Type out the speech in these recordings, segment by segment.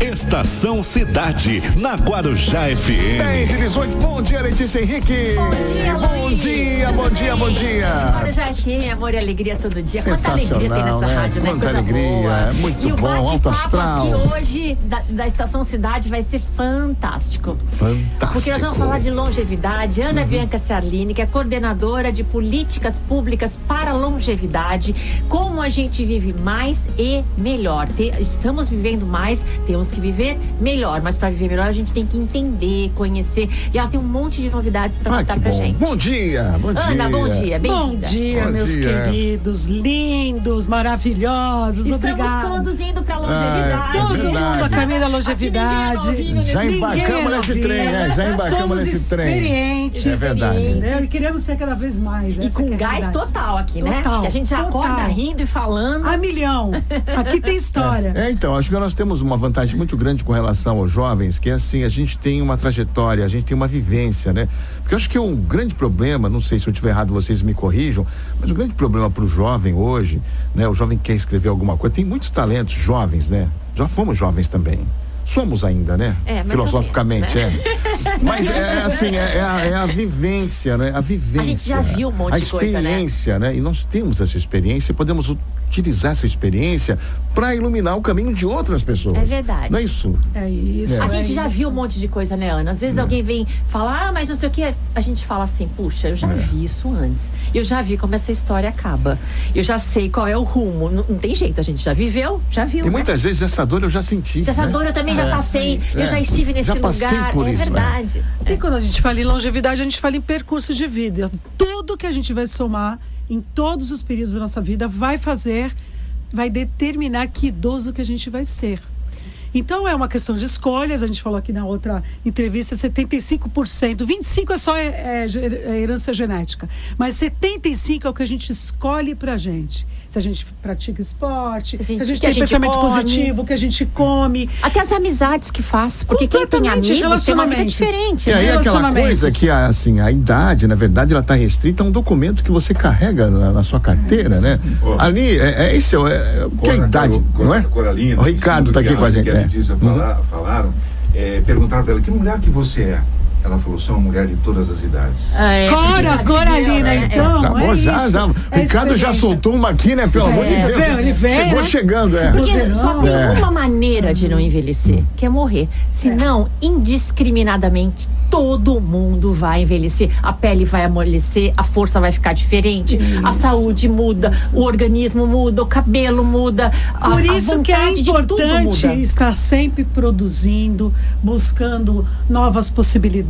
Estação Cidade, na Guarujá FM. 10 e 18, bom dia, Letícia Henrique. Bom dia, Bom Luiz. dia, bom dia, bom dia. Guarujá FM, amor e alegria todo dia. Quanta alegria tem Sensacional, nessa né? rádio, né? Quanta Coisa alegria, boa. é muito e o bom, alto bate-papo astral. aqui hoje da, da Estação Cidade vai ser fantástico. Fantástico. Porque nós vamos falar de longevidade. Ana Uhum. Bianca Ciarline, que é coordenadora de políticas públicas para longevidade. Como a gente vive mais e melhor. Te- estamos vivendo mais, temos que viver melhor. Mas para viver melhor, a gente tem que entender, conhecer. E ela tem um monte de novidades para Ah, contar bom. gente. Bom dia, bom dia. Ana, bom dia, Bom bem-vinda. dia, Bom meus dia. queridos, lindos, maravilhosos. Estamos Obrigada. todos indo pra longevidade. é Todo verdade. mundo a caminho da longevidade. Aqui ninguém é Já embarcamos é nesse trem, né? Já embarcamos Somos nesse trem. experientes. É verdade. entendeu? E queremos ser cada vez mais. E essa com é gás verdade. total aqui, né? Total, Que a gente já total. acorda rindo e falando. A milhão. Aqui tem história. É, então, acho que nós temos uma vantagem muito grande com relação aos jovens, que é assim, a gente tem uma trajetória, a gente tem uma vivência, né? Porque eu acho que um grande problema, não sei se eu estiver errado, vocês me corrijam, mas o grande problema para o jovem hoje, né? O jovem quer escrever alguma coisa, tem muitos talentos jovens, né? Já fomos jovens também. Somos ainda, né? É, Filosoficamente, menos, né? é. Mas é assim, é, é a, é a vivência, né? A vivência. A gente já viu um monte a de coisa, né? experiência, né? E nós temos essa experiência, e podemos utilizar essa experiência para iluminar o caminho de outras pessoas. É verdade. Não é isso? É isso. A é gente já isso. viu um monte de coisa, né, Ana? Às vezes alguém vem falar, ah, mas não sei o que. A gente fala assim, puxa, eu já É. vi isso antes. Eu já vi como essa história acaba. Eu já sei qual é o rumo. Não, não tem jeito, a gente já viveu, já viu. E né? muitas vezes essa dor eu já senti. Essa né? dor eu também já É. passei. É. Eu já estive nesse Já lugar. por é isso, né? verdade. E quando a gente fala em longevidade, a gente fala em percurso de vida. Tudo que a gente vai somar em todos os períodos da nossa vida vai fazer, vai determinar que idoso que a gente vai ser. Então é uma questão de escolhas, a gente falou aqui na outra entrevista, 75%, 25% é só é, é, é herança genética, mas 75% é o que a gente escolhe pra gente. Se a gente pratica esporte, Se a gente- se a gente que a tem gente pensamento come. positivo, o que a gente come. Até as amizades que faz. Porque quem tem Completamente, amigos tem uma vida diferente. E aí né? aquela Relacionamentos. coisa que assim, a idade, na verdade, ela está restrita a um documento que você carrega na, na sua carteira, né? Ali, é, é esse é, o- é, o que é a idade, Cor- não é? Coralina, o Ricardo está que aqui com a gente. Que a é. Letícia fala- falaram, é, perguntaram para ela, que mulher que você é? Ela falou, sou uma mulher de todas as idades. Ah, é, Cora, Coralina, né? então. Já, é já, isso. já. É Ricardo já soltou uma aqui, né? Pelo amor de É, Deus. viu? Ele vem, Chegou né? chegando, é. Porque só tem É. uma maneira de não envelhecer, que é morrer. Senão, indiscriminadamente, todo mundo vai envelhecer. A pele vai amolecer, a força vai ficar diferente, a Isso. saúde muda, o organismo muda, o cabelo muda. a- Por a isso que é importante estar sempre produzindo, buscando novas possibilidades,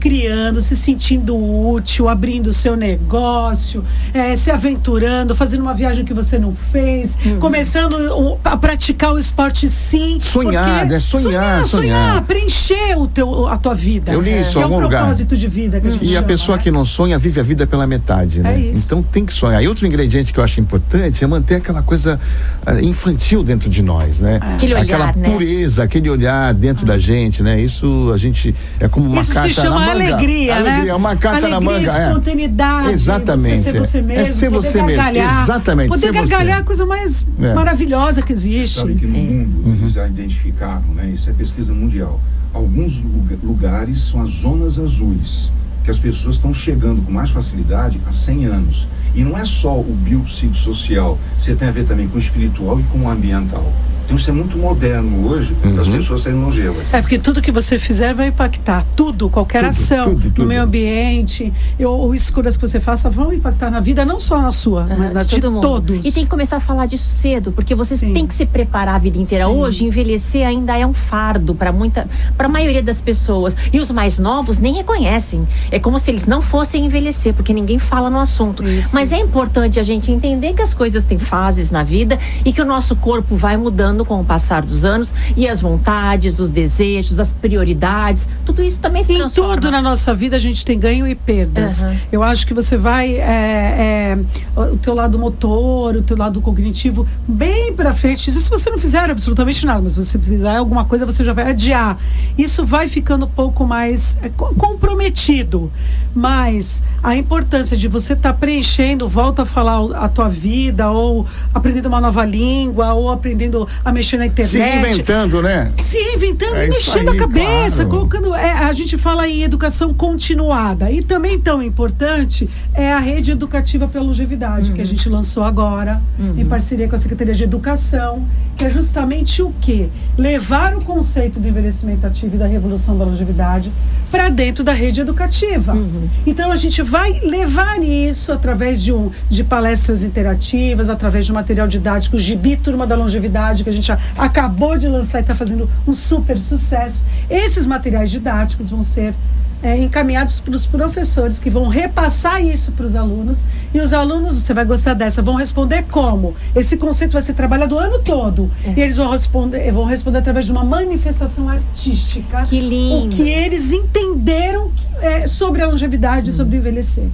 criando, se sentindo útil, abrindo o seu negócio, eh, se aventurando, fazendo uma viagem que você não fez, Uhum. começando o- a praticar o esporte sim. Sonhar, né? Sonhar, sonhar, sonhar. preencher o teu, a tua vida. Eu li isso que em é algum um lugar. propósito de vida que a gente E a chama, pessoa né? que não sonha vive a vida pela metade, né? É isso. Então tem que sonhar. E outro ingrediente que eu acho importante é manter aquela coisa ah, infantil dentro de nós, né? Aquele olhar, aquela né? pureza, aquele olhar dentro da gente, né? Isso a gente é como uma Isso carta se chama na manga. alegria, né? Alegria, uma carta alegria, na manga, é. espontaneidade, Exatamente, Você ser é. você É mesmo, ser poder você mesmo, gargalhar. exatamente, Poder ser você. gargalhar é a coisa mais É. maravilhosa que existe. Sabe que no mundo eles já identificaram, né? Isso é pesquisa mundial. Alguns luga- lugares são as zonas azuis, que as pessoas estão chegando com mais facilidade há 100 anos. E não é só o biopsicossocial, você tem a ver também com o espiritual e com o ambiental. Então isso é muito moderno hoje para as pessoas serem longevas. É porque tudo que você fizer vai impactar. Tudo, qualquer Tudo, ação tudo, tudo. no meio ambiente, ou, ou escolhas que você faça vão impactar na vida, não só na sua, Aham, mas na de todo mundo. todos. E tem que começar a falar disso cedo, porque você Sim. tem que se preparar a vida inteira. Sim. Hoje, envelhecer ainda é um fardo para muita, para a maioria das pessoas. E os mais novos nem reconhecem. É como se eles não fossem envelhecer, porque ninguém fala no assunto. Isso. Mas é importante a gente entender que as coisas têm fases na vida e que o nosso corpo vai mudando com o passar dos anos e as vontades, os desejos, as prioridades, tudo isso também se Em transforma. tudo na nossa vida a gente tem ganho e perdas. Aham. Eu acho que você vai é, é, o teu lado motor, o teu lado cognitivo bem para frente. Isso se você não fizer absolutamente nada, mas se você fizer alguma coisa você já vai adiar. Isso vai ficando um pouco mais é, co- comprometido. Mas a importância de você estar preenchendo, volta a falar a tua vida ou aprendendo uma nova língua ou aprendendo a mexer na internet. Se reinventando, né? Se reinventando É e mexendo aí, a cabeça, claro. colocando. é, a gente fala em educação continuada. E também tão importante é a rede educativa pela longevidade, que a gente lançou agora, em parceria com a Secretaria de Educação, que é justamente o quê? Levar o conceito do envelhecimento ativo e da revolução da longevidade para dentro da rede educativa. Então a gente vai levar isso através de, um, de palestras interativas, através de um material didático, o Gibi Turma da Longevidade, que a gente acabou de lançar e está fazendo um super sucesso. Esses materiais didáticos vão ser é, encaminhados para os professores que vão repassar isso para os alunos e os alunos, você vai gostar dessa, vão responder como? Esse conceito vai ser trabalhado o ano todo e eles vão responder, vão responder através de uma manifestação artística. Que lindo. O que eles entenderam é, sobre a longevidade, sobre o envelhecer.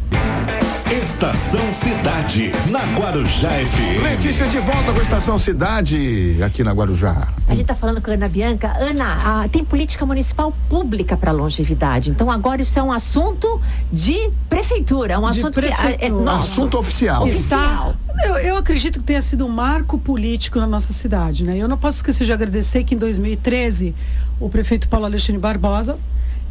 Estação Cidade, na Guarujá FM. Letícia de volta com a Estação Cidade, aqui na Guarujá. A gente está falando com a Ana Bianca. Ana, ah, tem política municipal pública para longevidade. Então agora isso é um assunto de prefeitura. É um De assunto que ah, é prefeitura. nosso. Assunto oficial. Oficial. Eu, eu acredito que tenha sido um marco político na nossa cidade, né? Eu não posso esquecer de agradecer que em 2013 o prefeito Paulo Alexandre Barbosa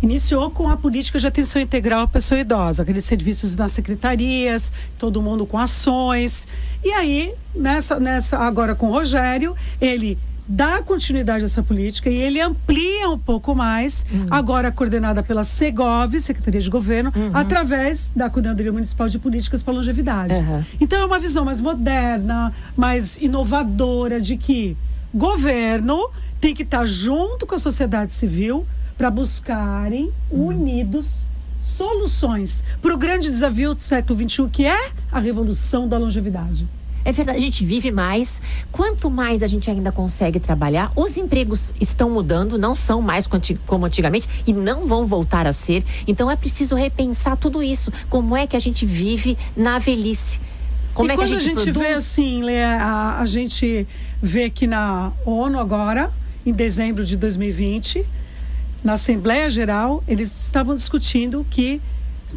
iniciou com a política de atenção integral à pessoa idosa, aqueles serviços nas secretarias, todo mundo com ações. E aí, nessa, nessa agora com o Rogério, ele dá continuidade a essa política e ele amplia um pouco mais, agora coordenada pela Segov, Secretaria de Governo, através da Coordenadoria Municipal de Políticas para Longevidade. Uhum. Então é uma visão mais moderna, mais inovadora de que governo tem que estar junto com a sociedade civil para buscarem unidos soluções para o grande desafio do século XXI, que é a revolução da longevidade. É verdade, a gente vive mais. Quanto mais a gente ainda consegue trabalhar, os empregos estão mudando, não são mais como antigamente e não vão voltar a ser. Então é preciso repensar tudo isso. Como é que a gente vive na velhice? Como e é que a gente, vê produz? assim, Lê, a, a gente vê que na ONU agora, em dezembro de 2020, na Assembleia Geral, eles estavam discutindo que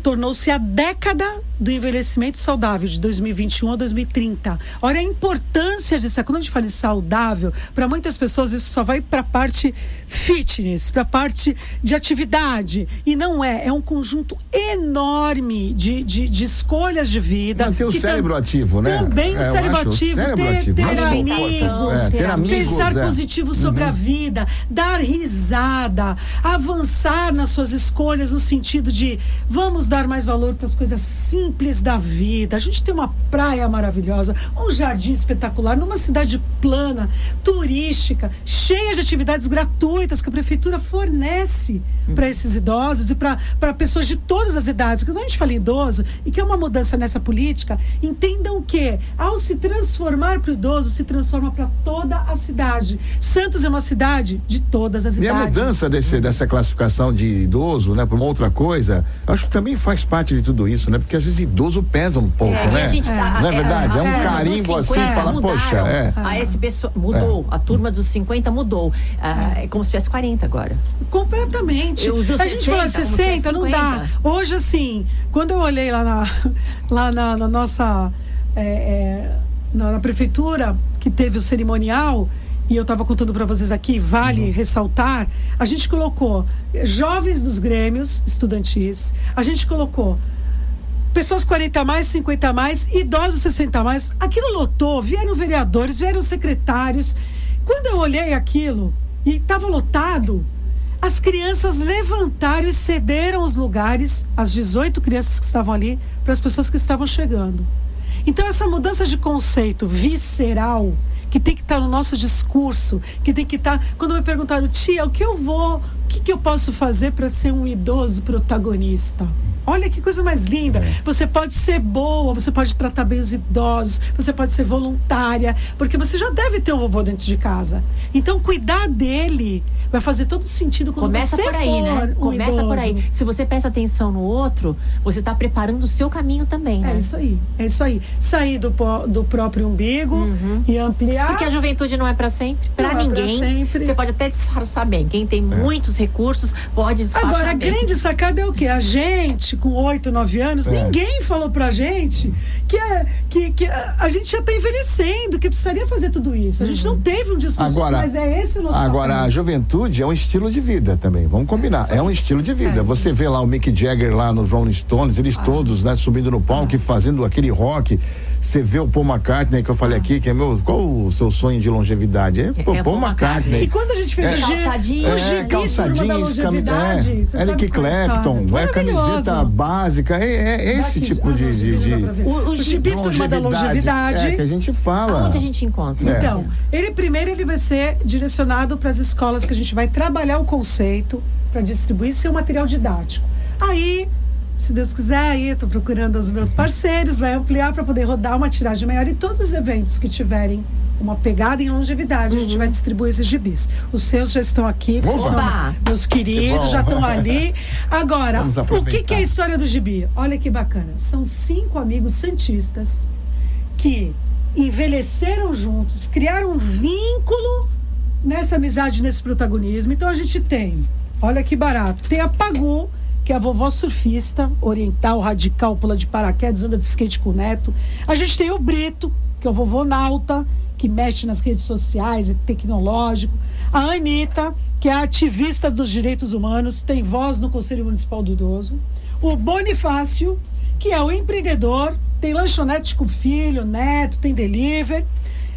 tornou-se a década do envelhecimento saudável de 2021 a 2030. Olha a importância disso. Quando a gente fala em saudável, para muitas pessoas isso só vai para a parte fitness, para a parte de atividade. E não é. É um conjunto enorme de, de, de escolhas de vida. Manter o cérebro ativo, né? Também o É, cérebro o ativo, cérebro ter, ativo. ter Alimentação, amigos, É, ter amigos, pensar é. positivo sobre a vida, dar risada, avançar nas suas escolhas no sentido de vamos dar mais valor para as coisas simples da vida. A gente tem uma praia maravilhosa, um jardim espetacular, numa cidade plana, turística, cheia de atividades gratuitas que a prefeitura fornece para esses idosos e para pessoas de todas as idades. Quando a gente fala em idoso e que é uma mudança nessa política, entendam que ao se transformar para o idoso, se transforma para toda a cidade. Santos é uma cidade de todas as E a idades. mudança desse, dessa classificação de idoso, né, para uma outra coisa, acho que também faz parte de tudo isso, né? Porque às vezes idoso pesa um pouco, É, né? a gente tá- Não é verdade? É um carimbo assim, 50 fala, mudaram. poxa, é. A esse pessoa mudou. A turma dos 50 mudou. Ah, é como se tivesse 40 agora. Completamente. Eu, a gente fala 60, 60, não dá. 50. Hoje, assim, quando eu olhei lá na, lá na, na nossa. é, é, na, na prefeitura, que teve o cerimonial, e eu estava contando para vocês aqui, vale ressaltar, a gente colocou jovens dos grêmios estudantis, a gente colocou pessoas 40 a mais, 50 a mais, idosos 60 a mais. Aquilo lotou, vieram vereadores, vieram secretários. Quando eu olhei aquilo e estava lotado, as crianças levantaram e cederam os lugares, as 18 crianças que estavam ali, para as pessoas que estavam chegando. Então, essa mudança de conceito visceral, que tem que estar no nosso discurso, que tem que estar. Quando me perguntaram, tia, o que eu vou, o que, que eu posso fazer para ser um idoso protagonista? Olha que coisa mais linda. Você pode ser boa, você pode tratar bem os idosos, você pode ser voluntária, porque você já deve ter um vovô dentro de casa. Então, cuidar dele vai fazer todo sentido quando Começa você por aí, for né? um Começa por idoso. aí. Se você presta atenção no outro, você está preparando o seu caminho também, né? É isso aí, é isso aí. Sair do, do próprio umbigo e ampliar. Porque a juventude não é para sempre, para é pra ninguém. sempre. Você pode até disfarçar bem. Quem tem muitos recursos, pode disfarçar Agora, a bem. grande sacada é o quê? A gente, com 8, 9 anos, É. ninguém falou pra gente que, a, que, que a, a gente já tá envelhecendo, que precisaria fazer tudo isso. A gente não teve um discurso, Agora- mas é esse o nosso Agora, a papel. juventude é um estilo de vida também, vamos combinar. É um estilo de vida. É. Você vê lá o Mick Jagger lá no Rolling Stones, eles Ah. todos, né, subindo no palco e fazendo aquele rock. Você vê o Paul McCartney, que eu falei aqui, que é meu. Qual o seu sonho de longevidade? É, pô, É, Paul Paul McCartney. E quando a gente fez É. o G, Calçadinhos. o É, gibi calçadinhos, longevidade, é, Eric é a Clapton, história. é camiseta básica, é, é esse Daqui- tipo ah, de, de, de-. O- o gibi Turma da Longevidade. É, que a gente fala. Aonde a gente encontra? É. Então, ele primeiro ele vai ser direcionado para as escolas que a gente vai trabalhar o conceito para distribuir seu material didático. Aí, se Deus quiser, aí estou procurando os meus parceiros, vai ampliar para poder rodar uma tiragem maior e todos os eventos que tiverem uma pegada em longevidade, a gente vai distribuir esses gibis. Os seus já estão aqui, vocês são meus Que queridos, bom. já estão ali. Agora, o que, que é a história do gibi? Olha que bacana. São cinco amigos santistas que envelheceram juntos, criaram um vínculo nessa amizade, nesse protagonismo. Então a gente tem, olha que barato, tem a Pagu, que é a vovó surfista, oriental, radical, pula de paraquedas, anda de skate com o neto. A gente tem o Brito, que é o vovô nauta, que mexe nas redes sociais e tecnológico. A Anitta, que é ativista dos direitos humanos, tem voz no Conselho Municipal do Idoso. O Bonifácio, que é o empreendedor, tem lanchonete com filho, neto, tem delivery.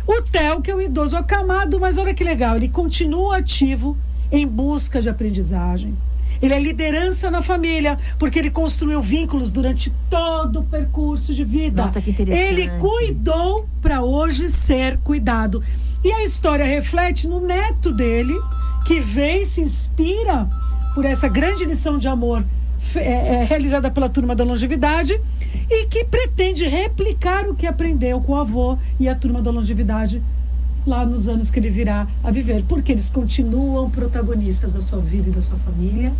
O Theo, que é o idoso acamado, mas olha que legal, ele continua ativo em busca de aprendizagem. Ele é liderança na família, porque ele construiu vínculos durante todo o percurso de vida. Nossa, que interessante. Ele cuidou para hoje ser cuidado. E a história reflete no neto dele, que vem e se inspira por essa grande lição de amor é, é, realizada pela turma da longevidade e que pretende replicar o que aprendeu com o avô e a turma da longevidade lá nos anos que ele virá a viver, porque eles continuam protagonistas da sua vida e da sua família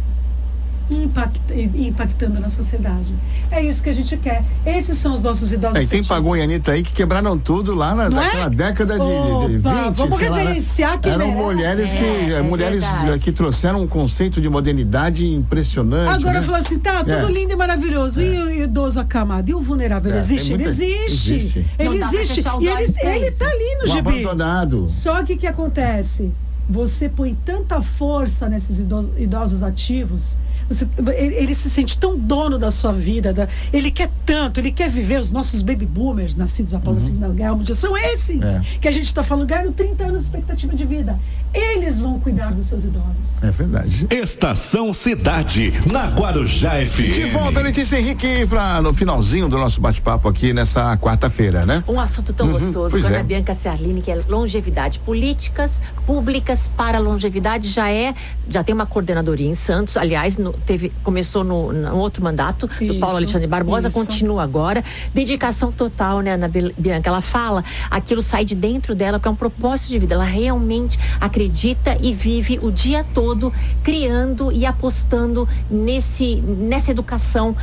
impact- impactando na sociedade. É isso que a gente quer. Esses são os nossos idosos. É, e tem cientistas. Pagu e Anitta aí que quebraram tudo lá na, é? naquela década de, de 20. Opa, vamos sei lá, né? reverenciar quem Eram merece. mulheres que, É, é mulheres verdade. que trouxeram um conceito de modernidade impressionante. Agora né? falou assim, tá, tudo É. lindo e maravilhoso. E o idoso acamado? E o vulnerável? Ele É, existe? tem Ele muita- existe. existe. Ele existe. E ele, ele tá ali no O gibi. abandonado. Só que o que acontece? Você põe tanta força nesses idosos, ativos, você, ele, ele se sente tão dono da sua vida, da- ele quer tanto, ele quer viver. Os nossos baby boomers, nascidos após a Segunda Guerra Mundial, são esses Uhum. É. que a gente está falando, ganharam 30 anos de expectativa de vida. Eles vão cuidar dos seus idosos. É verdade. Estação Cidade, na Guarujá FM. De volta, Letícia Henrique, pra, no finalzinho do nosso bate-papo aqui nessa quarta-feira, né? Um assunto tão Uhum, gostoso com a é. Bianca Ciarline, que é longevidade. Políticas públicas para a longevidade já é, já tem uma coordenadoria em Santos. Aliás, no- teve, começou no, no outro mandato do Isso, Paulo Alexandre Barbosa, isso. continua agora. Dedicação total, né, Ana Bianca? Ela fala, aquilo sai de dentro dela, porque é um propósito de vida. Ela realmente acredita e vive o dia todo criando e apostando nesse, nessa educação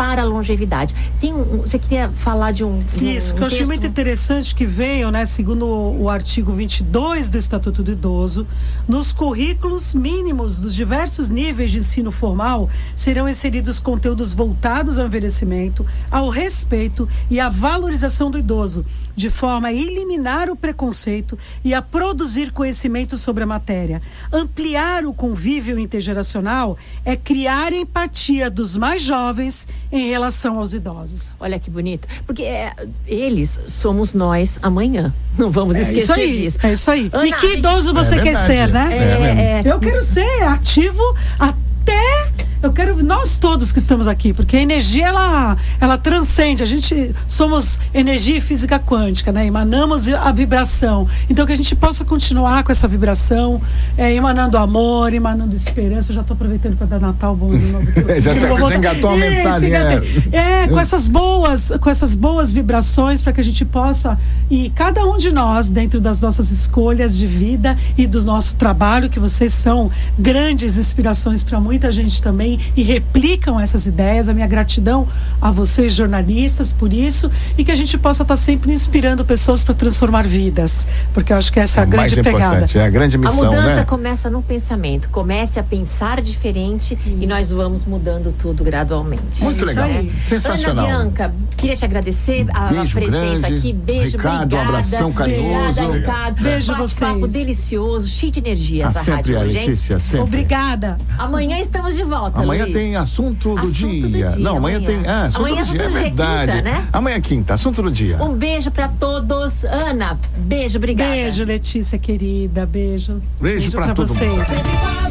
para a longevidade. Tem um, um- você queria falar de um, de um Isso, que eu achei muito interessante que veio, né, segundo o, o artigo 22 do Estatuto do Idoso, nos currículos mínimos dos diversos níveis de ensino formal serão inseridos conteúdos voltados ao envelhecimento, ao respeito e à valorização do idoso, de forma a eliminar o preconceito e a produzir conhecimento sobre a matéria. Ampliar o convívio intergeracional é criar empatia dos mais jovens em relação aos idosos. Olha que bonito. Porque é, eles somos nós amanhã. Não vamos É esquecer isso aí, disso. é isso aí. Ana, e que gente- idoso você É quer ser, né? é mesmo. É, Eu quero ser ativo até. Eu quero nós todos que estamos aqui, porque a energia ela, ela transcende. A gente somos energia e física quântica, né? Emanamos a vibração. Então que a gente possa continuar com essa vibração, é, emanando amor, emanando esperança. Eu já estou aproveitando para dar Natal bom de novo. Já tá- já engatou uma Isso, mensagem, é. É, com essas boas, com essas boas vibrações para que a gente possa e cada um de nós dentro das nossas escolhas de vida e do nosso trabalho, que vocês são grandes inspirações para muita gente também aí e replicam essas ideias. A minha gratidão a vocês, jornalistas, por isso, e que a gente possa estar sempre inspirando pessoas para transformar vidas, porque eu acho que essa é a grande mais pegada. importante, é a grande A missão, mudança né? começa no pensamento. Comece a pensar diferente e nós vamos mudando tudo gradualmente. Muito isso legal. aí. Sensacional. Ana Bianca, queria te agradecer a, a presença grande. aqui. Beijo, Ricardo, um obrigada. abração carinhoso. Obrigada, Ricardo. Beijo vocês. delicioso, cheio de energia Ah, essa sempre, rádio a? Letícia, sempre. Obrigada. Amanhã estamos de volta, Amanhã Luiz. tem assunto do, Assunto do dia. dia, Não, amanhã, amanhã. tem. Ah, assunto Amanhã do é dia. assunto É do dia, verdade. quinta, né? Amanhã é quinta, assunto do dia. Um beijo pra todos. Ana, beijo, obrigada. Beijo, Letícia querida. Beijo. Beijo pra todo mundo. vocês.